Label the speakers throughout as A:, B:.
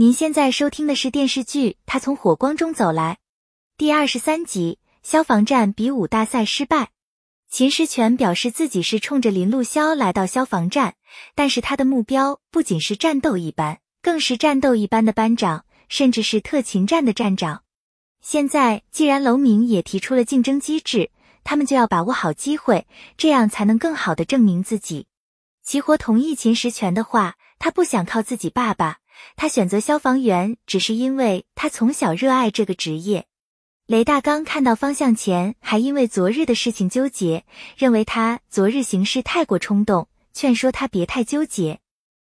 A: 您现在收听的是电视剧《他从火光中走来》第二十三集。消防站比武大赛失败，秦时全表示自己是冲着林路潇来到消防站，但是他的目标不仅是战斗一班，更是战斗一班的班长，甚至是特勤站的站长。现在既然楼明也提出了竞争机制，他们就要把握好机会，这样才能更好的证明自己。齐活同意秦时全的话，他不想靠自己爸爸。他选择消防员，只是因为他从小热爱这个职业。雷大刚看到方向前还因为昨日的事情纠结，认为他昨日行事太过冲动，劝说他别太纠结。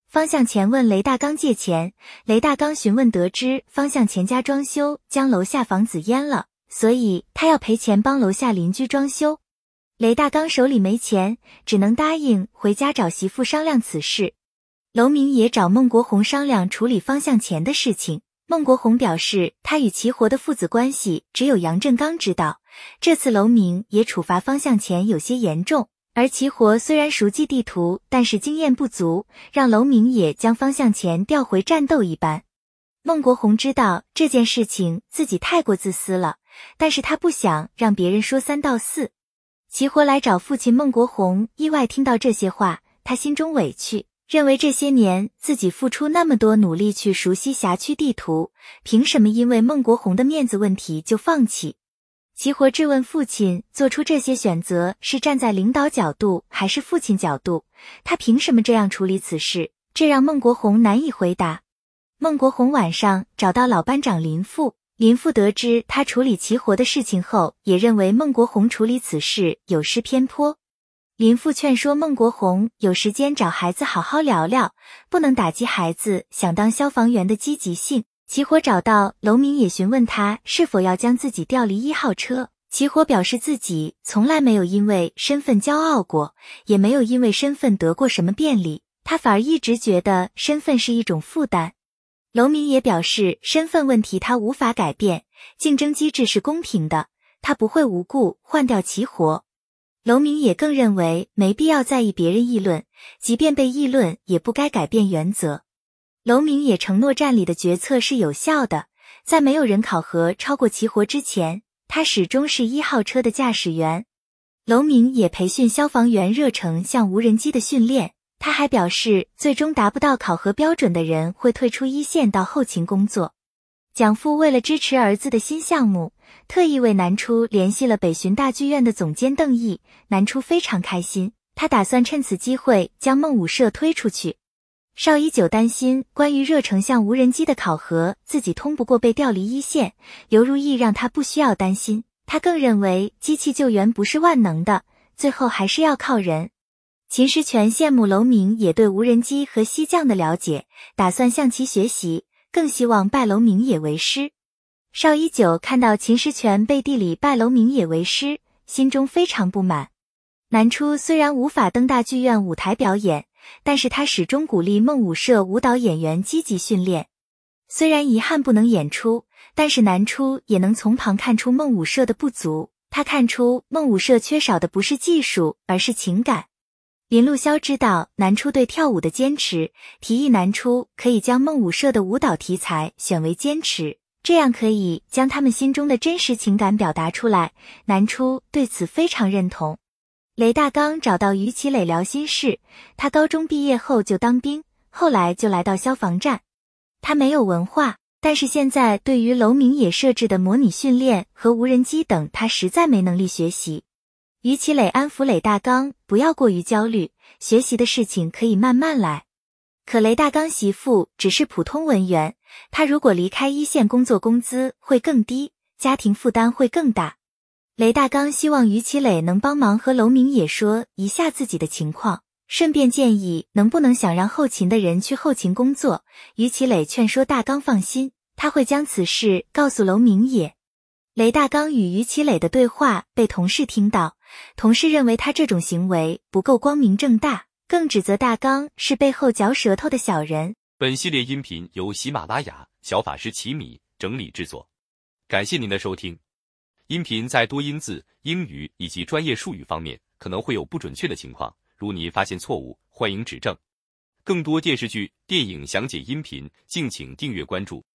A: 方向前问雷大刚借钱，雷大刚询问得知方向前家装修将楼下房子淹了，所以他要赔钱帮楼下邻居装修。雷大刚手里没钱，只能答应回家找媳妇商量此事。楼明也找孟国红商量处理方向前的事情。孟国红表示，他与齐活的父子关系只有杨振刚知道。这次楼明也处罚方向前有些严重，而齐活虽然熟记地图，但是经验不足，让楼明也将方向前调回战斗一班。孟国红知道这件事情自己太过自私了，但是他不想让别人说三道四。齐活来找父亲孟国红，意外听到这些话，他心中委屈。认为这些年自己付出那么多努力去熟悉辖区地图，凭什么因为孟国红的面子问题就放弃？齐活质问父亲，做出这些选择是站在领导角度还是父亲角度？他凭什么这样处理此事？这让孟国红难以回答。孟国红晚上找到老班长林父，林父得知他处理齐活的事情后，也认为孟国红处理此事有失偏颇。林父劝说孟国红有时间找孩子好好聊聊，不能打击孩子想当消防员的积极性。齐火找到楼明，也询问他是否要将自己调离一号车。齐火表示自己从来没有因为身份骄傲过，也没有因为身份得过什么便利，他反而一直觉得身份是一种负担。楼明也表示身份问题他无法改变，竞争机制是公平的，他不会无故换掉齐火。楼明也更认为没必要在意别人议论，即便被议论，也不该改变原则。楼明也承诺站里的决策是有效的，在没有人考核超过齐活之前，他始终是一号车的驾驶员。楼明也培训消防员热成像无人机的训练，他还表示，最终达不到考核标准的人会退出一线到后勤工作。蒋父为了支持儿子的新项目。特意为南初联系了北巡大剧院的总监邓毅，南初非常开心，他打算趁此机会将孟武社推出去。邵一九担心关于热成像无人机的考核自己通不过被调离一线，刘如意让他不需要担心，他更认为机器救援不是万能的，最后还是要靠人。秦时全羡慕楼明也对无人机和西匠的了解，打算向其学习，更希望拜楼明也为师。邵一九看到秦时全背地里拜楼明也为师，心中非常不满。南初虽然无法登大剧院舞台表演，但是他始终鼓励孟武社舞蹈演员积极训练。虽然遗憾不能演出，但是南初也能从旁看出孟武社的不足。他看出孟武社缺少的不是技术，而是情感。林路潇知道南初对跳舞的坚持，提议南初可以将孟武社的舞蹈题材选为坚持。这样可以将他们心中的真实情感表达出来。南初对此非常认同。雷大刚找到于其磊聊心事，他高中毕业后就当兵，后来就来到消防站。他没有文化，但是现在对于楼明野设置的模拟训练和无人机等，他实在没能力学习。于其磊安抚雷大刚不要过于焦虑，学习的事情可以慢慢来。可雷大刚媳妇只是普通文员。他如果离开一线工作，工资会更低，家庭负担会更大。雷大刚希望于其磊能帮忙和楼明野说一下自己的情况，顺便建议能不能想让后勤的人去后勤工作。于其磊劝说大刚放心，他会将此事告诉楼明野。雷大刚与于其磊的对话被同事听到，同事认为他这种行为不够光明正大，更指责大刚是背后嚼舌头的小人。
B: 本系列音频由喜马拉雅小法师奇米整理制作，感谢您的收听。音频在多音字、英语以及专业术语方面可能会有不准确的情况，如您发现错误，欢迎指正。更多电视剧、电影详解音频，敬请订阅关注。